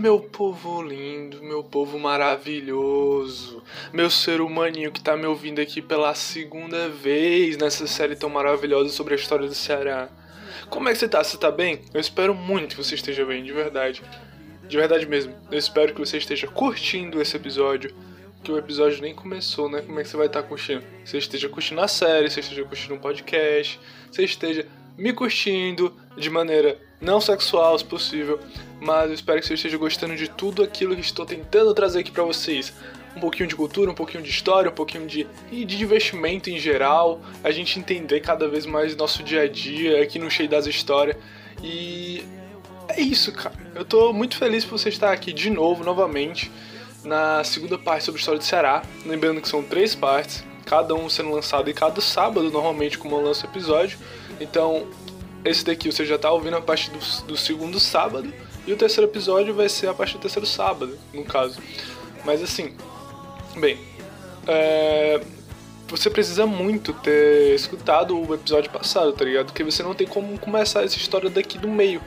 Meu povo lindo, meu povo maravilhoso, meu ser humaninho que tá me ouvindo aqui pela segunda vez nessa série tão maravilhosa sobre a história do Ceará. Como é que você tá? Você tá bem? Eu espero muito que você esteja bem, de verdade. De verdade mesmo. Eu espero que você esteja curtindo esse episódio. Que o episódio nem começou, né? Como é que você vai estar tá curtindo? Você esteja curtindo a série, você esteja curtindo um podcast, você esteja me curtindo de maneira não sexual, se possível, mas eu espero que você esteja gostando de tudo aquilo que estou tentando trazer aqui para vocês. Um pouquinho de cultura, um pouquinho de história, um pouquinho de, de divertimento em geral, a gente entender cada vez mais nosso dia a dia aqui no Cheio das Histórias. E é isso, cara. Eu tô muito feliz por você estar aqui de novo, novamente, na segunda parte sobre a história do Ceará. Lembrando que são três partes, cada um sendo lançado em cada sábado, normalmente, como eu lanço episódio. Então, esse daqui você já tá ouvindo a partir do, do segundo sábado. E o terceiro episódio vai ser a partir do terceiro sábado, no caso. Mas assim, bem, é, você precisa muito ter escutado o episódio passado, tá ligado? Porque você não tem como começar essa história daqui do meio.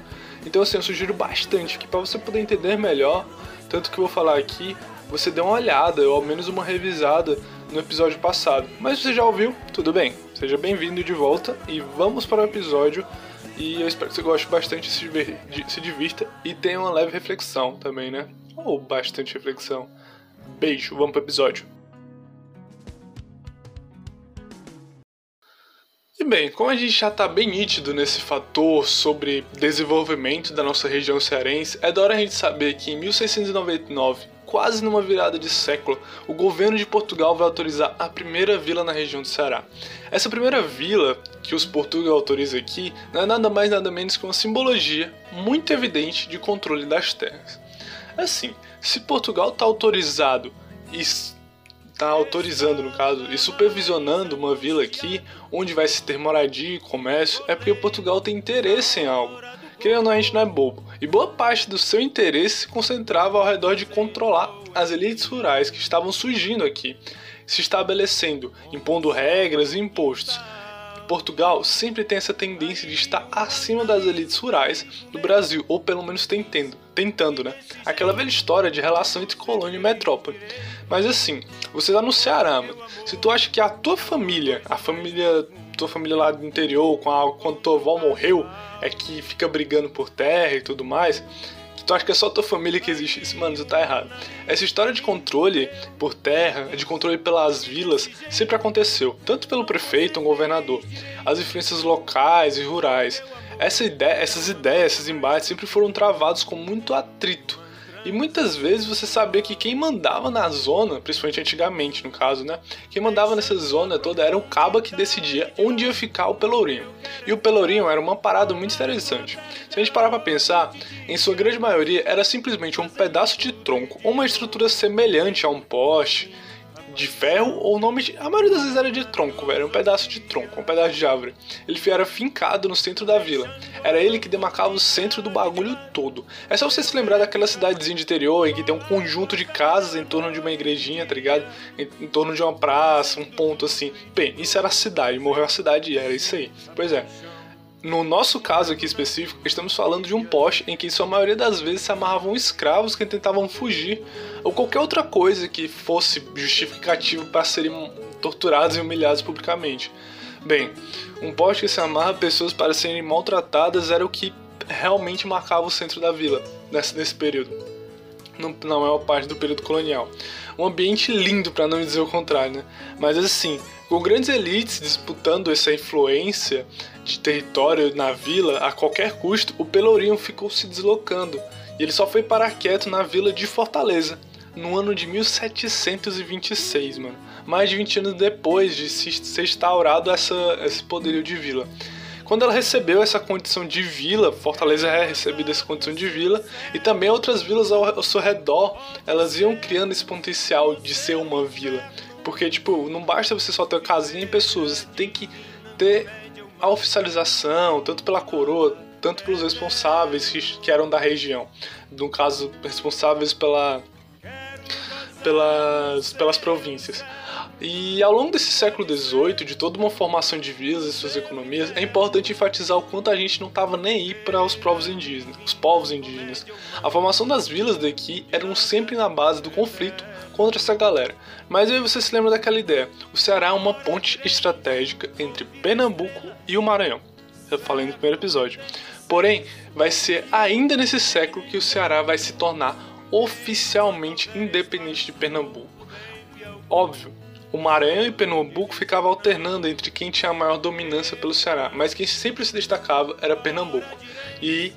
Então assim, eu sugiro bastante que para você poder entender melhor, tanto que eu vou falar aqui, você dê uma olhada, ou ao menos uma revisada no episódio passado. Mas você já ouviu? Tudo bem. Seja bem-vindo de volta e vamos para o episódio e eu espero que você goste bastante, se, se divirta e tenha uma leve reflexão também, né? Ou bastante reflexão. Beijo, vamos pro episódio. E bem, como a gente já está bem nítido nesse fator sobre desenvolvimento da nossa região cearense, é da hora a gente saber que em 1699 quase numa virada de século, o governo de Portugal vai autorizar a primeira vila na região do Ceará. Essa primeira vila que os portugueses autorizam aqui não é nada mais nada menos que uma simbologia muito evidente de controle das terras. Assim, se Portugal está autorizado e está autorizando, no caso, e supervisionando uma vila aqui, onde vai se ter moradia e comércio, é porque Portugal tem interesse em algo. Querendo a gente não é bobo. E boa parte do seu interesse se concentrava ao redor de controlar as elites rurais que estavam surgindo aqui, se estabelecendo, impondo regras e impostos. Portugal sempre tem essa tendência de estar acima das elites rurais do Brasil, ou pelo menos tentando, tentando, né? Aquela velha história de relação entre colônia e metrópole. Mas assim, você tá no Ceará, mano. Se tu acha que a tua família, a família tua família lá do interior, com a, quando tua avó morreu, é que fica brigando por terra e tudo mais, que tu acha que é só tua família que existe isso, mano, tu tá errado. Essa história de controle por terra, de controle pelas vilas, sempre aconteceu, tanto pelo prefeito ou governador. As influências locais e rurais. Essa ideia, essas ideias, esses embates sempre foram travados com muito atrito e muitas vezes você sabia que quem mandava na zona, principalmente antigamente no caso, né? Quem mandava nessa zona toda era o caba que decidia onde ia ficar o pelourinho. E o pelourinho era uma parada muito interessante. Se a gente parar para pensar, em sua grande maioria era simplesmente um pedaço de tronco ou uma estrutura semelhante a um poste de ferro ou nome de... A maioria das vezes era de tronco, velho. Um pedaço de tronco, um pedaço de árvore. Ele era fincado no centro da vila. Era ele que demarcava o centro do bagulho todo. É só você se lembrar daquela cidadezinha de interior em que tem um conjunto de casas em torno de uma igrejinha, tá ligado? Em, em torno de uma praça, um ponto assim. Bem, isso era a cidade, morreu a cidade e era isso aí. Pois é. No nosso caso aqui específico, estamos falando de um poste em que, sua maioria das vezes, se amarravam escravos que tentavam fugir, ou qualquer outra coisa que fosse justificativo para serem torturados e humilhados publicamente. Bem, um poste que se amarra pessoas para serem maltratadas era o que realmente marcava o centro da vila nesse, nesse período. Na maior parte do período colonial. Um ambiente lindo, para não dizer o contrário, né? Mas assim, com grandes elites disputando essa influência de território na vila a qualquer custo, o Pelourinho ficou se deslocando e ele só foi parar quieto na vila de Fortaleza no ano de 1726, mano. Mais de 20 anos depois de se ser instaurado essa, esse poderio de vila. Quando ela recebeu essa condição de vila, Fortaleza é recebida essa condição de vila, e também outras vilas ao, ao seu redor, elas iam criando esse potencial de ser uma vila. Porque, tipo, não basta você só ter casinha e pessoas, você tem que ter a oficialização, tanto pela coroa, tanto pelos responsáveis que, que eram da região. No caso, responsáveis pela pelas, pelas províncias. E ao longo desse século XVIII, de toda uma formação de vilas e suas economias, é importante enfatizar o quanto a gente não estava nem aí para os povos indígenas. Os povos indígenas. A formação das vilas daqui eram sempre na base do conflito contra essa galera. Mas aí você se lembra daquela ideia: o Ceará é uma ponte estratégica entre Pernambuco e o Maranhão. Eu falei no primeiro episódio. Porém, vai ser ainda nesse século que o Ceará vai se tornar oficialmente independente de Pernambuco. Óbvio, o Maranhão e Pernambuco ficavam alternando entre quem tinha a maior dominância pelo Ceará, mas quem sempre se destacava era Pernambuco. E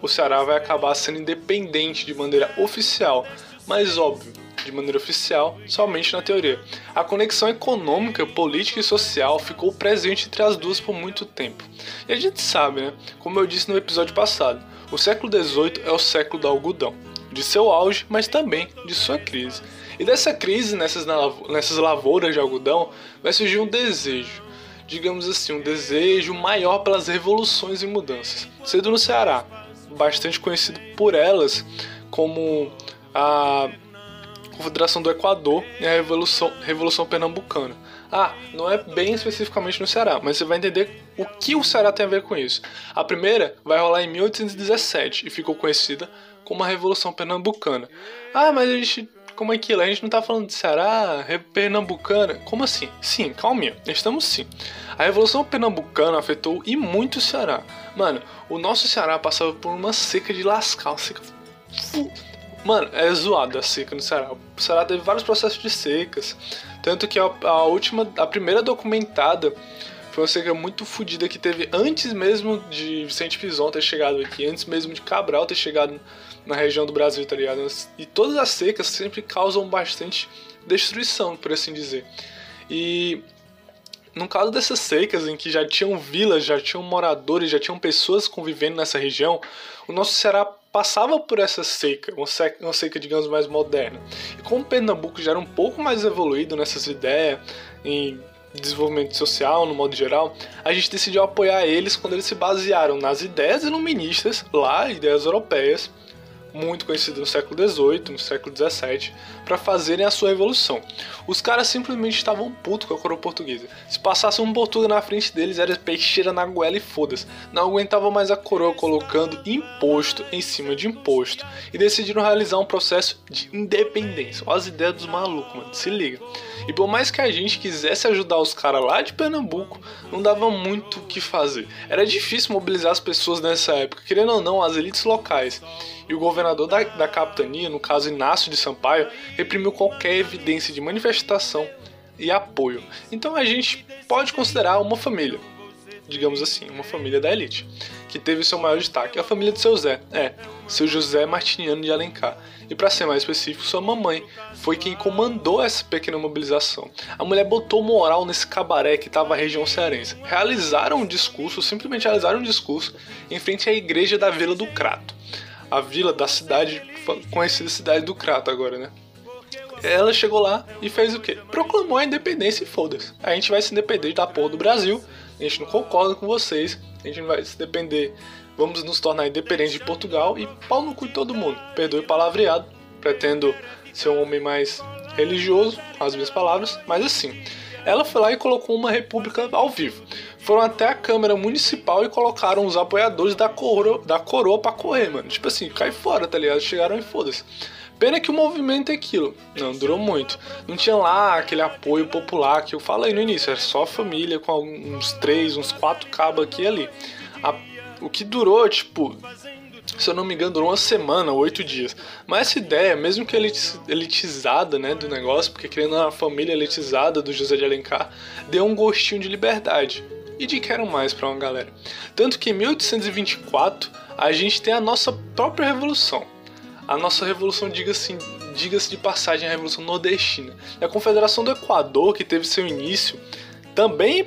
o Ceará vai acabar sendo independente de maneira oficial, mas óbvio, de maneira oficial, somente na teoria. A conexão econômica, política e social ficou presente entre as duas por muito tempo. E a gente sabe, né? Como eu disse no episódio passado, o século XVIII é o século do algodão, de seu auge, mas também de sua crise. E dessa crise nessas, nessas lavouras de algodão vai surgir um desejo, digamos assim, um desejo maior pelas revoluções e mudanças. Cedo no Ceará, bastante conhecido por elas como a Confederação do Equador e a Revolução, Revolução Pernambucana. Ah, não é bem especificamente no Ceará, mas você vai entender o que o Ceará tem a ver com isso. A primeira vai rolar em 1817 e ficou conhecida como a Revolução Pernambucana. Ah, mas a gente como é que é? A gente não tá falando de Ceará, pernambucana. Como assim? Sim, calminha. Estamos sim. A Revolução Pernambucana afetou e muito o Ceará. Mano, o nosso Ceará passava por uma seca de lascar, uma seca. Mano, é zoado a seca no Ceará. O Ceará teve vários processos de secas. Tanto que a, a última, a primeira documentada foi uma seca muito fodida que teve antes mesmo de Vicente Fison ter chegado aqui, antes mesmo de Cabral ter chegado na região do Brasil, tá ligado? E todas as secas sempre causam bastante destruição, por assim dizer. E no caso dessas secas, em que já tinham vilas, já tinham moradores, já tinham pessoas convivendo nessa região, o nosso Ceará passava por essa seca, uma seca, digamos, mais moderna. E como Pernambuco já era um pouco mais evoluído nessas ideias, em desenvolvimento social, no modo geral, a gente decidiu apoiar eles quando eles se basearam nas ideias iluministas, lá, ideias europeias, muito conhecido no século XVIII, no século XVII, para fazerem a sua revolução. Os caras simplesmente estavam putos com a coroa portuguesa. Se passasse um português na frente deles, era peixeira na goela e foda-se. Não aguentava mais a coroa colocando imposto em cima de imposto e decidiram realizar um processo de independência. Olha as ideias dos malucos, mano, se liga. E por mais que a gente quisesse ajudar os caras lá de Pernambuco, não dava muito o que fazer. Era difícil mobilizar as pessoas nessa época, querendo ou não, as elites locais. E o governador da, da capitania, no caso Inácio de Sampaio, reprimiu qualquer evidência de manifestação e apoio. Então a gente pode considerar uma família, digamos assim, uma família da elite, que teve seu maior destaque. A família de seu Zé, é, seu José Martiniano de Alencar. E para ser mais específico, sua mamãe foi quem comandou essa pequena mobilização. A mulher botou moral nesse cabaré que estava a região cearense. Realizaram um discurso, simplesmente realizaram um discurso em frente à igreja da Vila do Crato. A vila da cidade, conhecida cidade do Crato agora, né? Ela chegou lá e fez o quê? Proclamou a independência e foda-se. A gente vai se depender da porra do Brasil, a gente não concorda com vocês, a gente não vai se depender vamos nos tornar independentes de Portugal e pau no cu de todo mundo. Perdoe o palavreado, pretendo ser um homem mais religioso, as minhas palavras, mas assim. Ela foi lá e colocou uma república ao vivo. Foram até a Câmara Municipal e colocaram os apoiadores da coroa, da coroa pra correr, mano. Tipo assim, cai fora, tá ligado? Chegaram e foda-se. Pena que o movimento é aquilo. Não durou muito. Não tinha lá aquele apoio popular que eu falei no início. Era só família com uns três, uns quatro cabos aqui e ali. A o que durou, tipo, se eu não me engano, durou uma semana, oito dias. Mas essa ideia, mesmo que elitizada, né, do negócio, porque criando uma família elitizada do José de Alencar, deu um gostinho de liberdade e de quero mais para uma galera. Tanto que em 1824 a gente tem a nossa própria revolução. A nossa revolução, diga-se diga de passagem, a revolução nordestina. E a Confederação do Equador, que teve seu início também em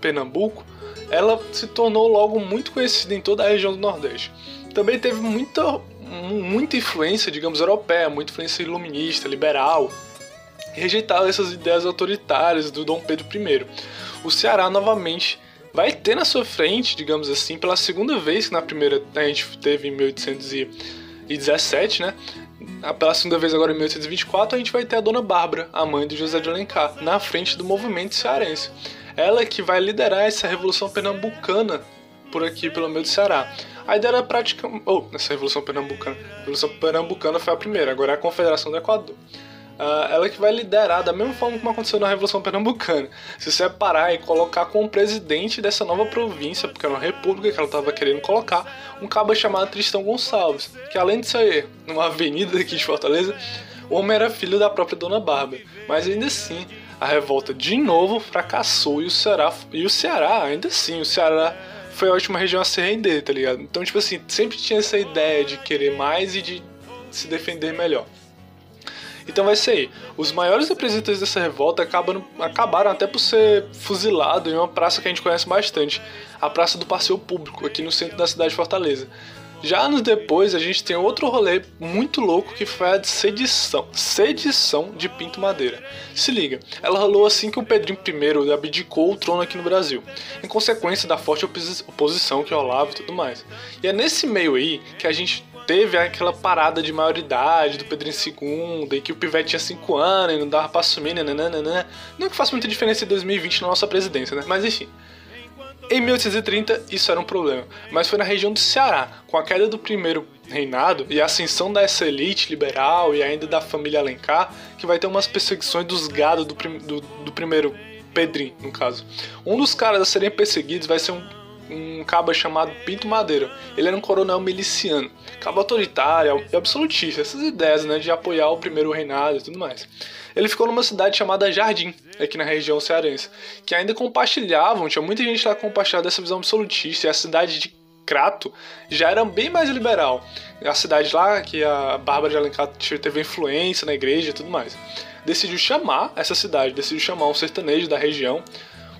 Pernambuco, ela se tornou logo muito conhecida em toda a região do Nordeste. Também teve muita, muita influência, digamos, europeia, muita influência iluminista, liberal, e rejeitava essas ideias autoritárias do Dom Pedro I. O Ceará novamente vai ter na sua frente, digamos assim, pela segunda vez que na primeira a gente teve em 1817, né? pela segunda vez agora em 1824, a gente vai ter a Dona Bárbara, a mãe do José de Alencar, na frente do movimento cearense. Ela que vai liderar essa revolução pernambucana por aqui pelo meio do Ceará. A ideia era praticamente. Oh, essa Revolução Pernambucana. A Revolução Pernambucana foi a primeira, agora é a Confederação do Equador. Uh, ela que vai liderar da mesma forma como aconteceu na Revolução Pernambucana. Se separar e colocar como presidente dessa nova província, porque era uma república que ela estava querendo colocar, um cabo chamado Tristão Gonçalves, que além de ser numa avenida aqui de Fortaleza, o homem era filho da própria Dona Bárbara. Mas ainda assim, a revolta de novo fracassou e o Ceará, e o Ceará ainda assim, o Ceará foi a última região a se render, tá ligado? Então, tipo assim, sempre tinha essa ideia de querer mais e de se defender melhor. Então vai ser aí. Os maiores representantes dessa revolta acabam, acabaram até por ser fuzilados em uma praça que a gente conhece bastante, a Praça do Passeio Público, aqui no centro da cidade de Fortaleza. Já anos depois, a gente tem outro rolê muito louco que foi a de sedição, sedição de Pinto Madeira. Se liga, ela rolou assim que o Pedrinho I abdicou o trono aqui no Brasil, em consequência da forte oposição que rolava e tudo mais. E é nesse meio aí que a gente teve aquela parada de maioridade do Pedrinho II, e que o Pivete tinha 5 anos e não dava pra assumir, nananana. Não que faça muita diferença em 2020 na nossa presidência, né? Mas enfim. Em 1830, isso era um problema, mas foi na região do Ceará, com a queda do primeiro reinado e a ascensão dessa elite liberal e ainda da família Alencar, que vai ter umas perseguições dos gados do, prim do, do primeiro Pedrinho, no caso. Um dos caras a serem perseguidos vai ser um um cabo chamado Pinto Madeira. Ele era um coronel miliciano, cabo autoritário e absolutista, essas ideias né, de apoiar o primeiro reinado e tudo mais. Ele ficou numa cidade chamada Jardim, aqui na região cearense, que ainda compartilhavam, tinha muita gente lá compartilhando essa visão absolutista, e a cidade de Crato já era bem mais liberal. A cidade lá, que a Bárbara de Alencar teve influência na igreja e tudo mais. Decidiu chamar essa cidade, decidiu chamar um sertanejo da região,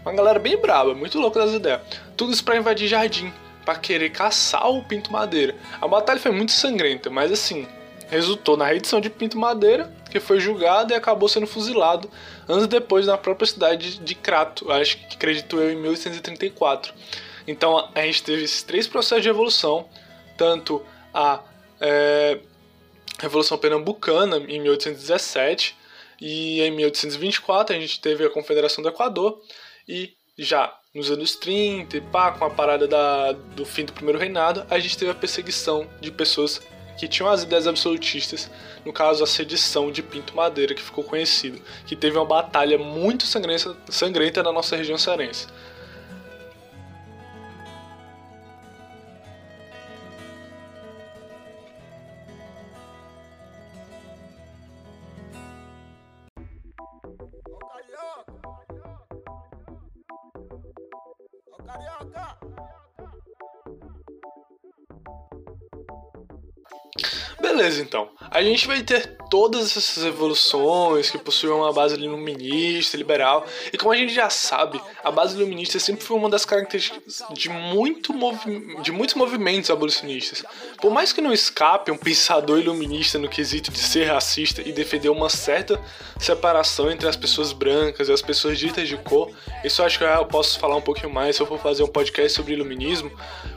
uma galera bem braba, muito louca das ideias. Tudo isso pra invadir Jardim, para querer caçar o Pinto Madeira. A batalha foi muito sangrenta, mas assim, resultou na reedição de Pinto Madeira, que foi julgado e acabou sendo fuzilado anos depois na própria cidade de Crato, acho que acredito eu em 1834. Então a gente teve esses três processos de revolução, tanto a é, Revolução Pernambucana em 1817 e em 1824 a gente teve a Confederação do Equador e já nos anos 30 e pá, com a parada da, do fim do primeiro reinado, a gente teve a perseguição de pessoas que tinham as ideias absolutistas, no caso a sedição de Pinto Madeira, que ficou conhecido, que teve uma batalha muito sangrenta, sangrenta na nossa região cearense. Beleza, então. A gente vai ter todas essas evoluções que possuem uma base iluminista, liberal. E como a gente já sabe, a base iluminista sempre foi uma das características de, muito de muitos movimentos abolicionistas. Por mais que não escape um pensador iluminista no quesito de ser racista e defender uma certa separação entre as pessoas brancas e as pessoas ditas de cor, isso acho que eu posso falar um pouquinho mais se eu for fazer um podcast sobre iluminismo.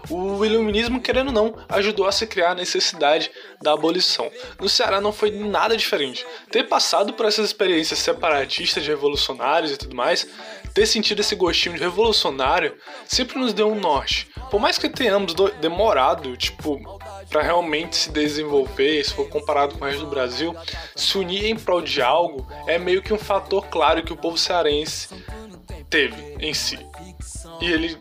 O iluminismo, querendo ou não, ajudou a se criar a necessidade da abolição. No Ceará não foi nada diferente. Ter passado por essas experiências separatistas de revolucionários e tudo mais, ter sentido esse gostinho de revolucionário, sempre nos deu um norte. Por mais que tenhamos demorado, tipo, para realmente se desenvolver, se for comparado com o resto do Brasil, se unir em prol de algo é meio que um fator claro que o povo cearense teve em si. E ele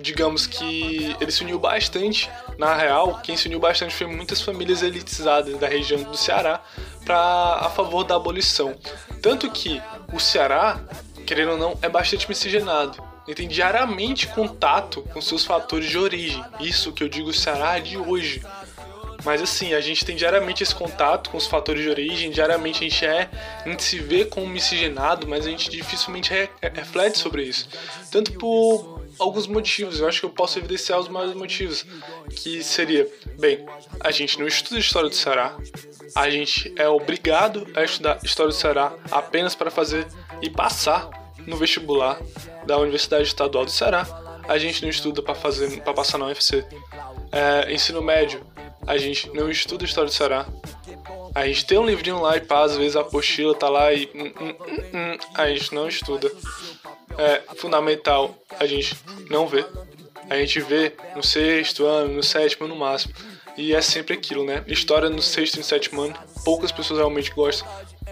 digamos que ele se uniu bastante. Na real, quem se uniu bastante foi muitas famílias elitizadas da região do Ceará para a favor da abolição. Tanto que o Ceará, querendo ou não, é bastante miscigenado. Ele tem diariamente contato com seus fatores de origem. Isso que eu digo Ceará de hoje. Mas assim, a gente tem diariamente esse contato com os fatores de origem, diariamente a gente é, a gente se vê como miscigenado, mas a gente dificilmente re reflete sobre isso. Tanto por alguns motivos. Eu acho que eu posso evidenciar os maiores motivos. Que seria, bem, a gente não estuda história do Ceará. A gente é obrigado a estudar história do Ceará apenas para fazer e passar no vestibular da Universidade Estadual do Ceará. A gente não estuda para fazer para passar na UFC. É, ensino médio, a gente não estuda história do Ceará. A gente tem um livrinho lá e pá, às vezes a apostila tá lá e. Hum, hum, hum, hum, a gente não estuda. É fundamental a gente não ver. A gente vê no sexto ano, no sétimo no máximo. E é sempre aquilo, né? História no sexto e no sétimo ano, poucas pessoas realmente gostam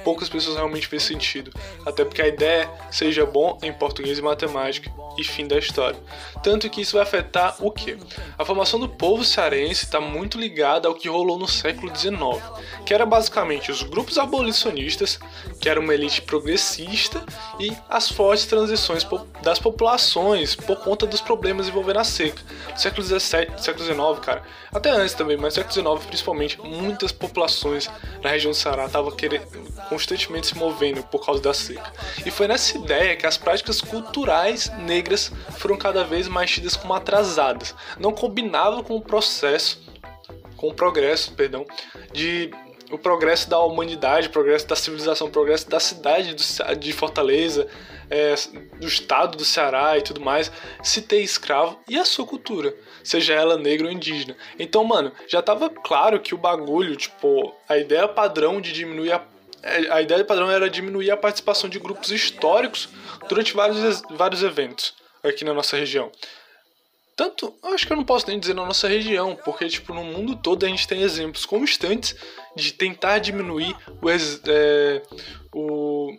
poucas pessoas realmente vê sentido, até porque a ideia seja bom em português e matemática e fim da história. Tanto que isso vai afetar o que? A formação do povo cearense está muito ligada ao que rolou no século XIX, que era basicamente os grupos abolicionistas, que era uma elite progressista, e as fortes transições das populações por conta dos problemas envolvendo a seca. No século XVII, século XIX, cara, até antes também, mas século XIX principalmente, muitas populações na região do Ceará estavam querendo constantemente se movendo por causa da seca. E foi nessa ideia que as práticas culturais negras foram cada vez mais tidas como atrasadas, não combinavam com o processo, com o progresso, perdão, de o progresso da humanidade, o progresso da civilização, o progresso da cidade de Fortaleza, é, do estado do Ceará e tudo mais, se ter escravo e a sua cultura, seja ela negra ou indígena. Então, mano, já tava claro que o bagulho, tipo, a ideia padrão de diminuir a a ideia padrão era diminuir a participação de grupos históricos durante vários, vários eventos aqui na nossa região. Tanto, acho que eu não posso nem dizer na nossa região, porque tipo, no mundo todo a gente tem exemplos constantes de tentar diminuir o, é, o,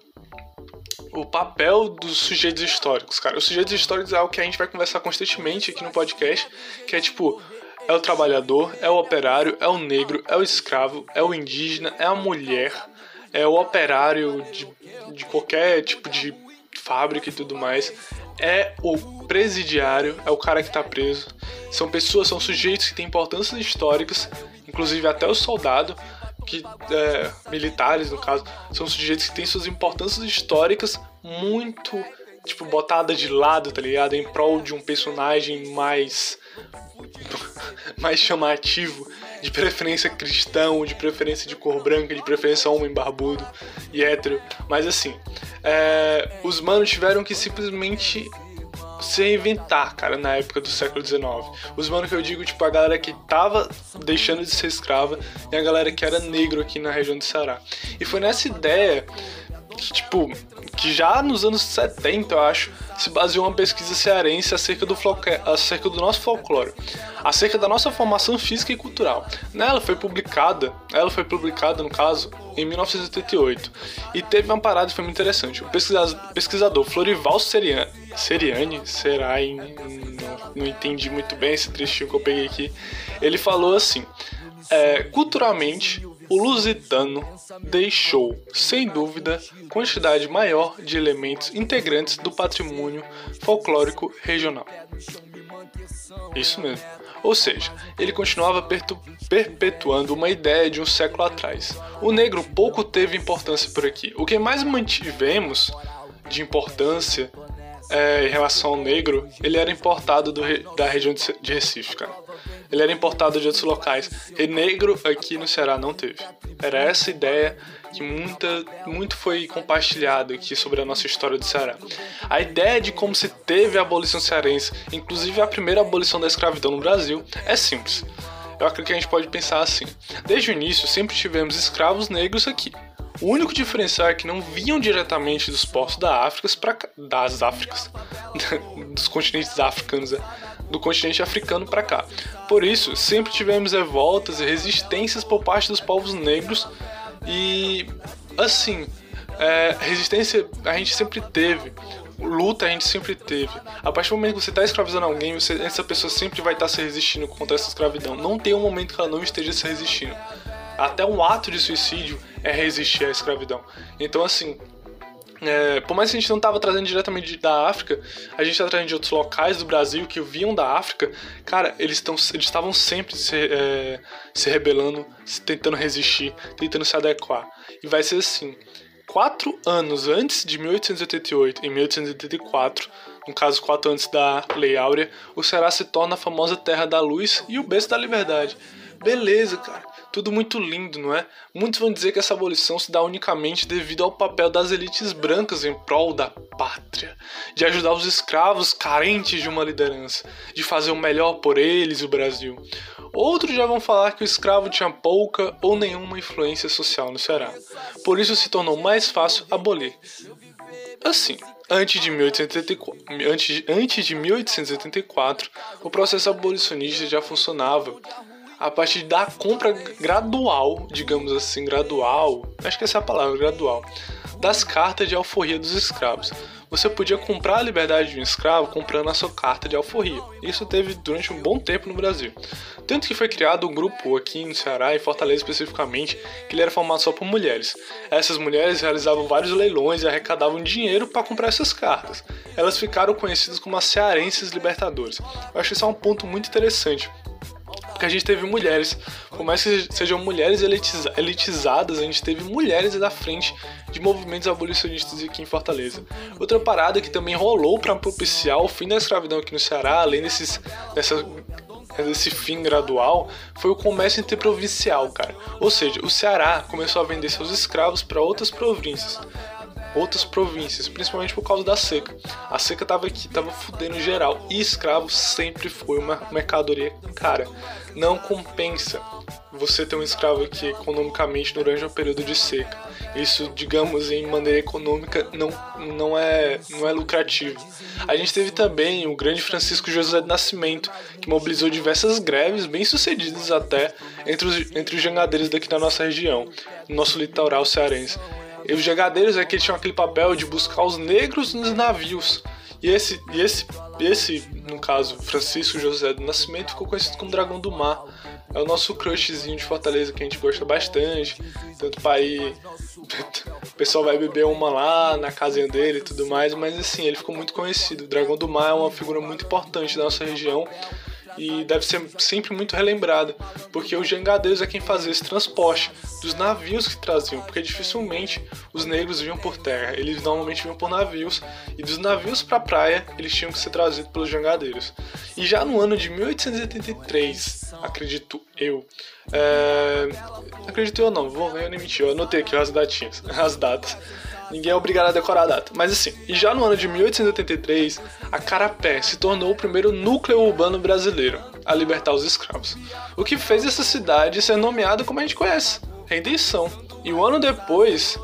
o papel dos sujeitos históricos, cara. Os sujeitos históricos é algo que a gente vai conversar constantemente aqui no podcast, que é tipo, é o trabalhador, é o operário, é o negro, é o escravo, é o indígena, é a mulher, é o operário de, de qualquer tipo de fábrica e tudo mais, é o presidiário, é o cara que está preso. São pessoas, são sujeitos que têm importâncias históricas, inclusive até o soldado, que é, militares no caso, são sujeitos que têm suas importâncias históricas muito tipo botada de lado, tá ligado? Em prol de um personagem mais mais chamativo de preferência cristão, de preferência de cor branca, de preferência homem barbudo e hétero. Mas assim, é, os manos tiveram que simplesmente se reinventar, cara, na época do século XIX. Os manos que eu digo, tipo, a galera que tava deixando de ser escrava e a galera que era negro aqui na região do Ceará. E foi nessa ideia que, tipo, que já nos anos 70, eu acho, se baseou uma pesquisa cearense acerca do, acerca do nosso folclore, acerca da nossa formação física e cultural. Nela foi publicada, ela foi publicada, no caso, em 1988, e teve uma parada que foi muito interessante. O pesquisador, Florival Seriani, Seriani será, não, não entendi muito bem esse trechinho que eu peguei aqui, ele falou assim, é, culturalmente, o lusitano deixou, sem dúvida, quantidade maior de elementos integrantes do patrimônio folclórico regional. Isso mesmo. Ou seja, ele continuava perpetuando uma ideia de um século atrás. O negro pouco teve importância por aqui. O que mais mantivemos de importância é, em relação ao negro, ele era importado do, da região de Recife, cara. Ele era importado de outros locais. E negro aqui no Ceará não teve. Era essa ideia que muita, muito foi compartilhado aqui sobre a nossa história do Ceará. A ideia de como se teve a abolição cearense, inclusive a primeira abolição da escravidão no Brasil, é simples. Eu acredito que a gente pode pensar assim. Desde o início, sempre tivemos escravos negros aqui. O único diferencial é que não vinham diretamente dos portos da África para das Áfricas, dos continentes africanos, né? Do continente africano para cá. Por isso, sempre tivemos revoltas e resistências por parte dos povos negros e assim, é, resistência a gente sempre teve. Luta a gente sempre teve. A partir do momento que você está escravizando alguém, você, essa pessoa sempre vai estar tá se resistindo contra essa escravidão. Não tem um momento que ela não esteja se resistindo. Até um ato de suicídio é resistir à escravidão. Então, assim, é, por mais que a gente não estava trazendo diretamente da África, a gente está trazendo de outros locais do Brasil que vinham da África. Cara, eles estavam sempre se, é, se rebelando, tentando resistir, tentando se adequar. E vai ser assim: quatro anos antes de 1888, em 1884, no caso quatro antes da Lei Áurea, o Ceará se torna a famosa Terra da Luz e o berço da Liberdade. Beleza, cara. Tudo muito lindo, não é? Muitos vão dizer que essa abolição se dá unicamente devido ao papel das elites brancas em prol da pátria, de ajudar os escravos carentes de uma liderança, de fazer o melhor por eles e o Brasil. Outros já vão falar que o escravo tinha pouca ou nenhuma influência social no Ceará. Por isso se tornou mais fácil abolir. Assim, antes de, 1884, antes, antes de 1884, o processo abolicionista já funcionava a partir da compra gradual, digamos assim, gradual, acho que essa é a palavra, gradual, das cartas de alforria dos escravos. Você podia comprar a liberdade de um escravo comprando a sua carta de alforria. Isso teve durante um bom tempo no Brasil. Tanto que foi criado um grupo aqui no Ceará, em Fortaleza especificamente, que ele era formado só por mulheres. Essas mulheres realizavam vários leilões e arrecadavam dinheiro para comprar essas cartas. Elas ficaram conhecidas como as cearenses libertadores. Eu acho isso é um ponto muito interessante, porque a gente teve mulheres, por mais que sejam mulheres elitiza elitizadas, a gente teve mulheres da frente de movimentos abolicionistas aqui em Fortaleza. Outra parada que também rolou para propiciar o fim da escravidão aqui no Ceará, além desses, desse fim gradual foi o comércio interprovincial, cara. Ou seja, o Ceará começou a vender seus escravos para outras províncias outras províncias, principalmente por causa da seca. A seca tava aqui, tava fudendo geral. E escravo sempre foi uma mercadoria cara. Não compensa você ter um escravo aqui economicamente durante um período de seca. Isso, digamos, em maneira econômica não, não, é, não é lucrativo. A gente teve também o grande Francisco José de Nascimento, que mobilizou diversas greves, bem sucedidas até, entre os, entre os jangadeiros daqui da nossa região, no nosso litoral cearense. E os jangadeiros é que tinham aquele papel de buscar os negros nos navios. E esse, e esse, esse, no caso, Francisco José do Nascimento, ficou conhecido como Dragão do Mar. É o nosso crushzinho de Fortaleza que a gente gosta bastante. Tanto para ir. O pessoal vai beber uma lá na casinha dele e tudo mais. Mas assim, ele ficou muito conhecido. O Dragão do Mar é uma figura muito importante da nossa região e deve ser sempre muito relembrado, porque os jangadeiros é quem fazia esse transporte dos navios que traziam, porque dificilmente os negros vinham por terra, eles normalmente vinham por navios, e dos navios para a praia eles tinham que ser trazidos pelos jangadeiros. E já no ano de 1883, acredito eu, é... acredito eu não, vou nem mentir, eu anotei aqui as datinhas, as datas. Ninguém é obrigado a decorar a data. Mas assim, e já no ano de 1883, a Carapé se tornou o primeiro núcleo urbano brasileiro a libertar os escravos. O que fez essa cidade ser nomeada como a gente conhece, Rendição. E um ano depois,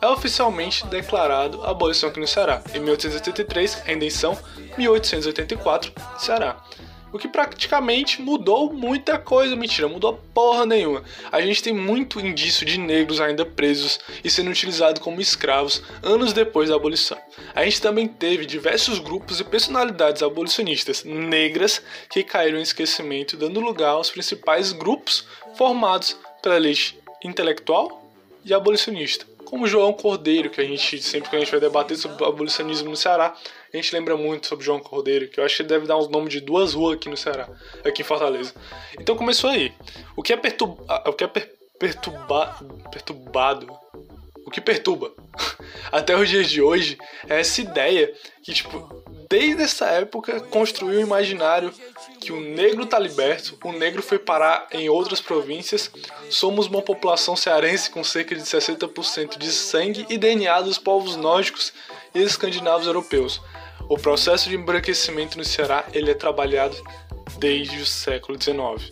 é oficialmente declarado abolição aqui no Ceará. Em 1883, Rendição, 1884, Ceará o que praticamente mudou muita coisa. Mentira, mudou porra nenhuma. A gente tem muito indício de negros ainda presos e sendo utilizados como escravos anos depois da abolição. A gente também teve diversos grupos e personalidades abolicionistas negras que caíram em esquecimento, dando lugar aos principais grupos formados pela elite intelectual e abolicionista como João Cordeiro, que a gente sempre que a gente vai debater sobre abolicionismo no Ceará, a gente lembra muito sobre João Cordeiro, que eu acho que deve dar os nomes de duas ruas aqui no Ceará, aqui em Fortaleza. Então começou aí. O que é, perturba, o que é per, perturba, perturbado, o que perturba até os dias de hoje é essa ideia que, tipo, desde essa época construiu o imaginário que o negro tá liberto, o negro foi parar em outras províncias, somos uma população cearense com cerca de 60% de sangue e DNA dos povos nórdicos e escandinavos europeus. O processo de embranquecimento no Ceará ele é trabalhado desde o século XIX.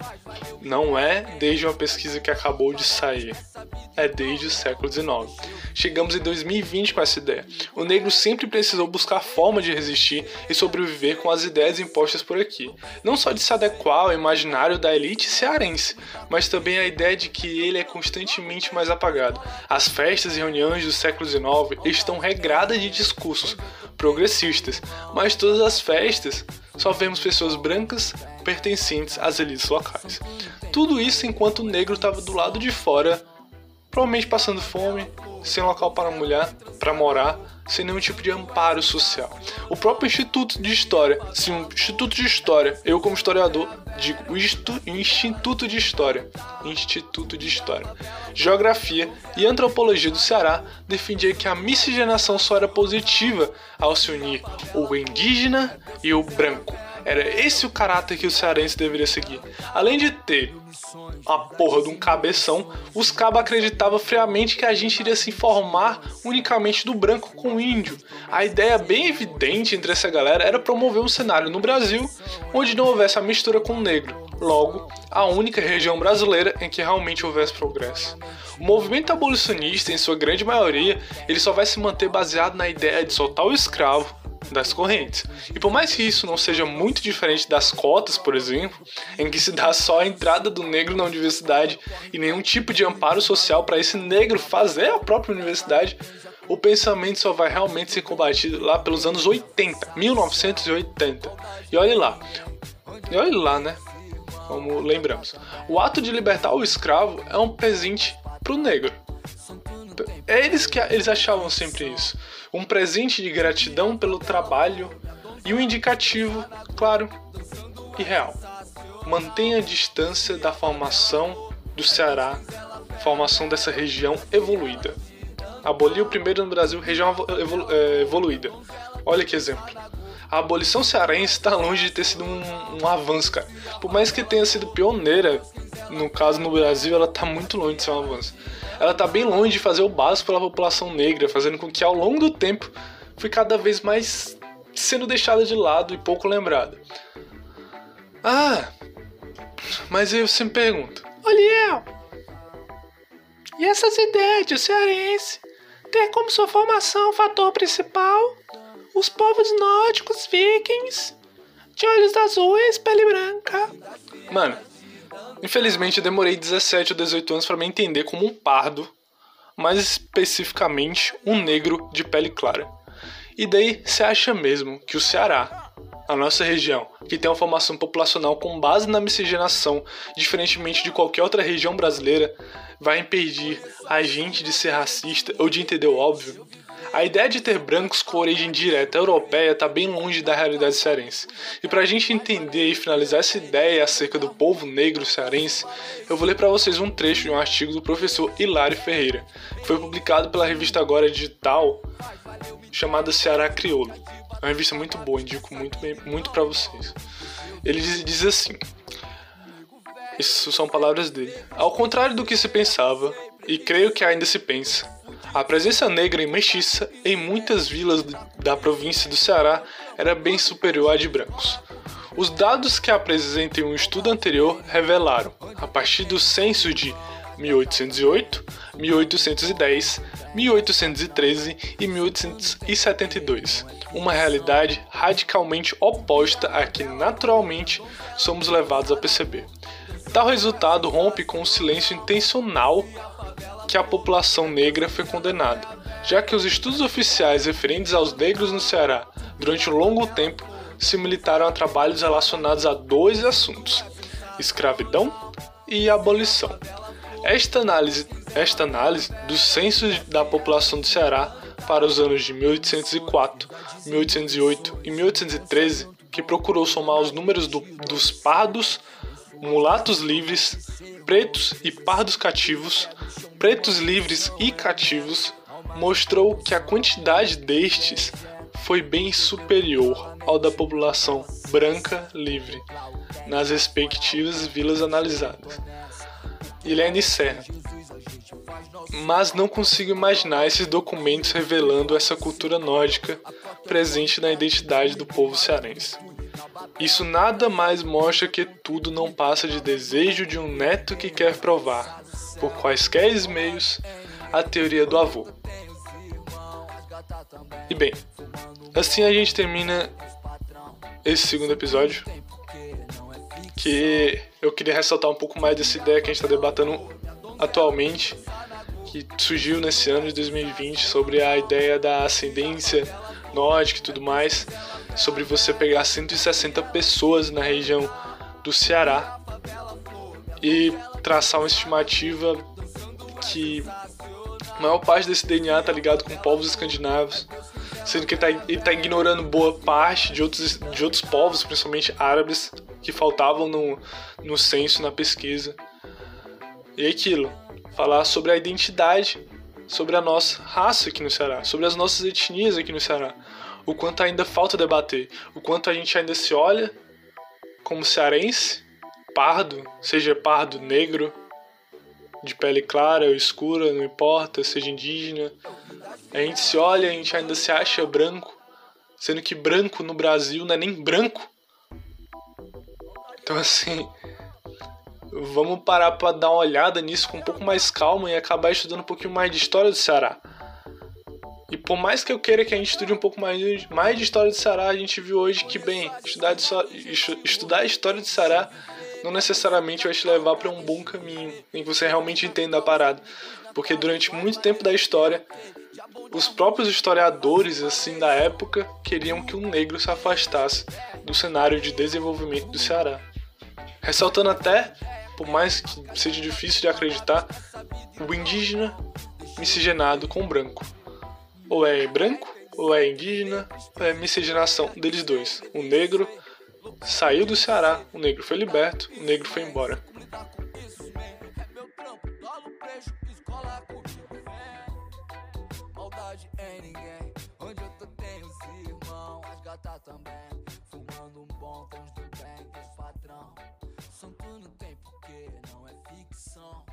Não é desde uma pesquisa que acabou de sair, é desde o século XIX. Chegamos em 2020 com essa ideia. O negro sempre precisou buscar forma de resistir e sobreviver com as ideias impostas por aqui. Não só de se adequar ao imaginário da elite cearense, mas também a ideia de que ele é constantemente mais apagado. As festas e reuniões do século XIX estão regradas de discursos progressistas, mas todas as festas só vemos pessoas brancas pertencentes às elites locais. Tudo isso enquanto o negro estava do lado de fora, provavelmente passando fome, sem local para mulher, para morar, sem nenhum tipo de amparo social. O próprio Instituto de História, sim, o Instituto de História, eu como historiador digo o Instituto de História, Instituto de História, Geografia e Antropologia do Ceará defendia que a miscigenação só era positiva ao se unir o indígena e o branco. Era esse o caráter que o cearense deveria seguir. Além de ter a porra de um cabeção, os cabos acreditavam friamente que a gente iria se informar unicamente do branco com o índio. A ideia bem evidente entre essa galera era promover um cenário no Brasil onde não houvesse a mistura com o negro. Logo, a única região brasileira em que realmente houvesse progresso. O movimento abolicionista, em sua grande maioria, ele só vai se manter baseado na ideia de soltar o escravo das correntes. E por mais que isso não seja muito diferente das cotas, por exemplo, em que se dá só a entrada do negro na universidade e nenhum tipo de amparo social para esse negro fazer a própria universidade, o pensamento só vai realmente ser combatido lá pelos anos 80, 1980. E olhe lá, e olhe lá, né? Como lembramos, o ato de libertar o escravo é um presente pro negro. É eles que eles achavam sempre isso um presente de gratidão pelo trabalho e um indicativo, claro, e real. Mantenha a distância da formação do Ceará, formação dessa região evoluída. Aboliu primeiro no Brasil região evolu é, evoluída. Olha que exemplo. A abolição cearense está longe de ter sido um, um, avanço, cara. Por mais que tenha sido pioneira, no caso no Brasil, ela está muito longe de ser um avanço ela está bem longe de fazer o básico pela população negra, fazendo com que ao longo do tempo fui cada vez mais sendo deixada de lado e pouco lembrada. Ah, mas eu sempre pergunto, Oliel, e essas ideias de cearense ter como sua formação o fator principal os povos nórdicos vikings de olhos azuis, pele branca? Mano, Infelizmente, eu demorei 17 ou 18 anos para me entender como um pardo, mais especificamente um negro de pele clara. E daí, você acha mesmo que o Ceará, a nossa região, que tem uma formação populacional com base na miscigenação, diferentemente de qualquer outra região brasileira, vai impedir a gente de ser racista ou de entender o óbvio? A ideia de ter brancos com origem direta europeia está bem longe da realidade cearense. E para a gente entender e finalizar essa ideia acerca do povo negro cearense, eu vou ler para vocês um trecho de um artigo do professor Hilário Ferreira, que foi publicado pela revista Agora Digital, chamada Ceará Crioulo. É uma revista muito boa, indico muito, muito para vocês. Ele diz, diz assim: Isso são palavras dele. Ao contrário do que se pensava, e creio que ainda se pensa, a presença negra e mestiça em muitas vilas da província do Ceará era bem superior à de brancos. Os dados que apresentem um estudo anterior revelaram, a partir do censo de 1808, 1810, 1813 e 1872, uma realidade radicalmente oposta à que naturalmente somos levados a perceber. Tal resultado rompe com o silêncio intencional que a população negra foi condenada, já que os estudos oficiais referentes aos negros no Ceará durante um longo tempo se militaram a trabalhos relacionados a dois assuntos: escravidão e abolição. Esta análise, esta análise do censo da população do Ceará para os anos de 1804, 1808 e 1813, que procurou somar os números do, dos pardos, mulatos livres, pretos e pardos cativos, pretos livres e cativos, mostrou que a quantidade destes foi bem superior ao da população branca livre nas respectivas vilas analisadas. Ainda encerra. Mas não consigo imaginar esses documentos revelando essa cultura nórdica presente na identidade do povo cearense. Isso nada mais mostra que tudo não passa de desejo de um neto que quer provar, por quaisquer meios, a teoria do avô. E bem, assim a gente termina esse segundo episódio. Que eu queria ressaltar um pouco mais dessa ideia que a gente está debatendo atualmente, que surgiu nesse ano de 2020, sobre a ideia da ascendência nórdica e tudo mais, sobre você pegar 160 pessoas na região do Ceará e traçar uma estimativa que a maior parte desse DNA tá ligado com povos escandinavos, sendo que ele tá, ele tá ignorando boa parte de outros, de outros povos, principalmente árabes, que faltavam no, no censo, na pesquisa. E é aquilo, falar sobre a identidade, sobre a nossa raça aqui no Ceará, sobre as nossas etnias aqui no Ceará. O quanto ainda falta debater, o quanto a gente ainda se olha como cearense, pardo, seja pardo negro, de pele clara ou escura, não importa, seja indígena. A gente se olha, a gente ainda se acha branco, sendo que branco no Brasil não é nem branco. Então assim, vamos parar para dar uma olhada nisso com um pouco mais calma e acabar estudando um pouquinho mais de história do Ceará. E por mais que eu queira que a gente estude um pouco mais, mais de história do Ceará, a gente viu hoje que, bem, estudar, de, estudar a história do Ceará não necessariamente vai te levar para um bom caminho, em que você realmente entenda a parada. Porque durante muito tempo da história, os próprios historiadores assim da época queriam que um negro se afastasse do cenário de desenvolvimento do Ceará. Ressaltando até, por mais que seja difícil de acreditar, o indígena miscigenado com branco. Ou é branco, ou é indígena, ou é miscigenação deles dois. O negro saiu do Ceará, o negro foi liberto, o negro foi embora. Santo não é ficção